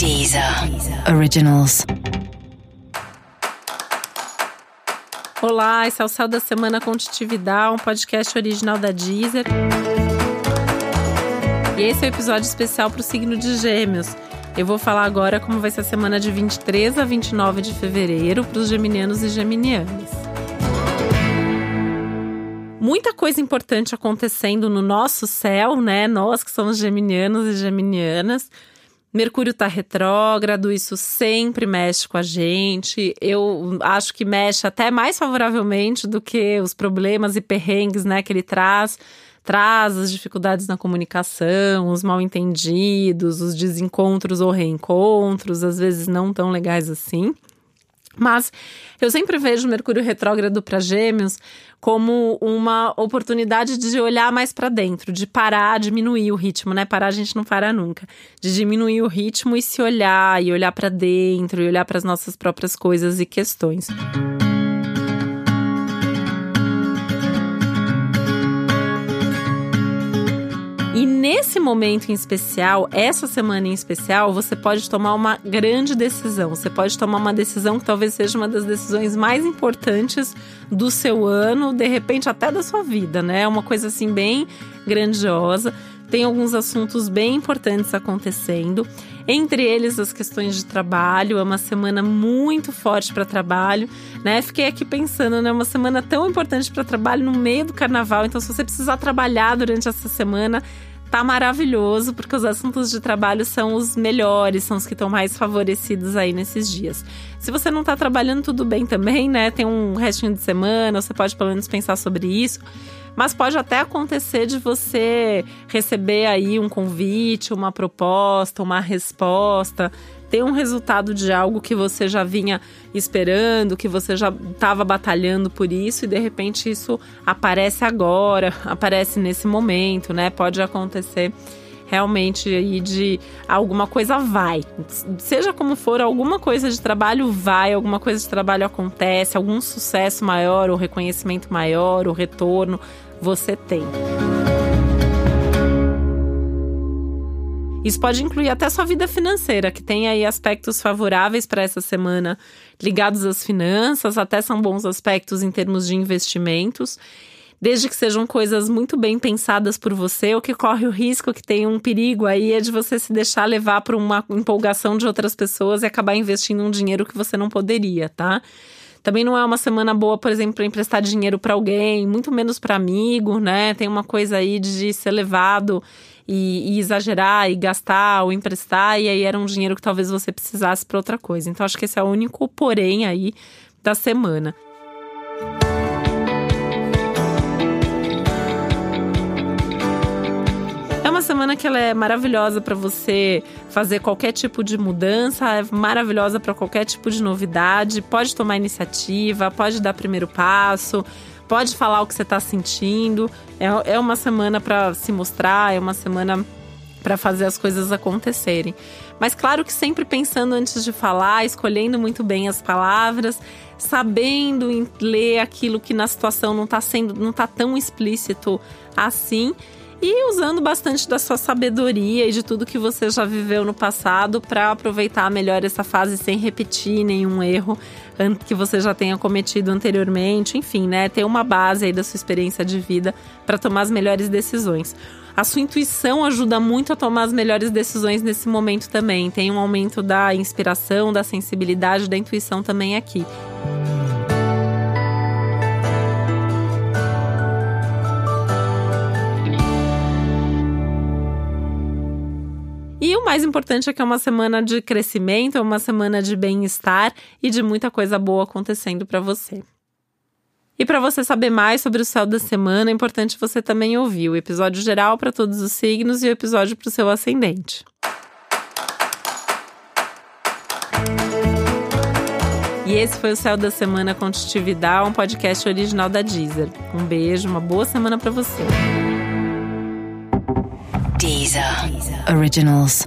Deezer Originals. Olá, esse é o Céu da Semana Contitividade, um podcast original da Deezer. E esse é o um episódio especial para o signo de Gêmeos. Eu vou falar agora como vai ser a semana de 23 a 29 de fevereiro para os geminianos e geminianas. Muita coisa importante acontecendo no nosso céu, né? Nós que somos geminianos e geminianas. Mercúrio está retrógrado, isso sempre mexe com a gente. Eu acho que mexe até mais favoravelmente do que os problemas e perrengues né, que ele traz. Traz as dificuldades na comunicação, os mal entendidos, os desencontros ou reencontros, às vezes não tão legais assim. Mas eu sempre vejo Mercúrio retrógrado para Gêmeos como uma oportunidade de olhar mais para dentro, de parar, diminuir o ritmo, né? Parar a gente não para nunca. De diminuir o ritmo e se olhar, e olhar para dentro, e olhar para as nossas próprias coisas e questões. E nesse momento em especial, essa semana em especial, você pode tomar uma grande decisão. Você pode tomar uma decisão que talvez seja uma das decisões mais importantes do seu ano, de repente até da sua vida, né? É uma coisa assim bem grandiosa. Tem alguns assuntos bem importantes acontecendo, entre eles as questões de trabalho. É uma semana muito forte para trabalho, né? Fiquei aqui pensando, né? Uma semana tão importante para trabalho no meio do carnaval. Então, se você precisar trabalhar durante essa semana, tá maravilhoso, porque os assuntos de trabalho são os melhores, são os que estão mais favorecidos aí nesses dias. Se você não tá trabalhando, tudo bem também, né? Tem um restinho de semana, você pode pelo menos pensar sobre isso. Mas pode até acontecer de você receber aí um convite, uma proposta, uma resposta ter um resultado de algo que você já vinha esperando, que você já estava batalhando por isso e de repente isso aparece agora, aparece nesse momento, né? Pode acontecer realmente aí de alguma coisa vai. Seja como for, alguma coisa de trabalho vai, alguma coisa de trabalho acontece, algum sucesso maior, ou reconhecimento maior, o retorno você tem. Isso pode incluir até sua vida financeira, que tem aí aspectos favoráveis para essa semana ligados às finanças, até são bons aspectos em termos de investimentos. Desde que sejam coisas muito bem pensadas por você, o que corre o risco, que tem um perigo aí, é de você se deixar levar por uma empolgação de outras pessoas e acabar investindo um dinheiro que você não poderia, tá? Também não é uma semana boa, por exemplo, para emprestar dinheiro para alguém, muito menos para amigo, né? Tem uma coisa aí de ser levado e, e, exagerar e gastar ou emprestar, e aí era um dinheiro que talvez você precisasse para outra coisa. Então acho que esse é o único porém aí da semana. Semana que ela é maravilhosa para você fazer qualquer tipo de mudança, é maravilhosa para qualquer tipo de novidade. Pode tomar iniciativa, pode dar primeiro passo, pode falar o que você está sentindo. É, é uma semana para se mostrar, é uma semana para fazer as coisas acontecerem. Mas claro que sempre pensando antes de falar, escolhendo muito bem as palavras, sabendo ler aquilo que na situação não está sendo, não tá tão explícito assim e usando bastante da sua sabedoria e de tudo que você já viveu no passado para aproveitar melhor essa fase sem repetir nenhum erro que você já tenha cometido anteriormente, enfim, né? Ter uma base aí da sua experiência de vida para tomar as melhores decisões. A sua intuição ajuda muito a tomar as melhores decisões nesse momento também. Tem um aumento da inspiração, da sensibilidade, da intuição também aqui. O mais importante é que é uma semana de crescimento, é uma semana de bem-estar e de muita coisa boa acontecendo para você. E para você saber mais sobre o céu da semana, é importante você também ouvir o episódio geral para todos os signos e o episódio para o seu ascendente. E esse foi o Céu da Semana com Titividade, um podcast original da Deezer. Um beijo, uma boa semana para você. Deezer. Originals.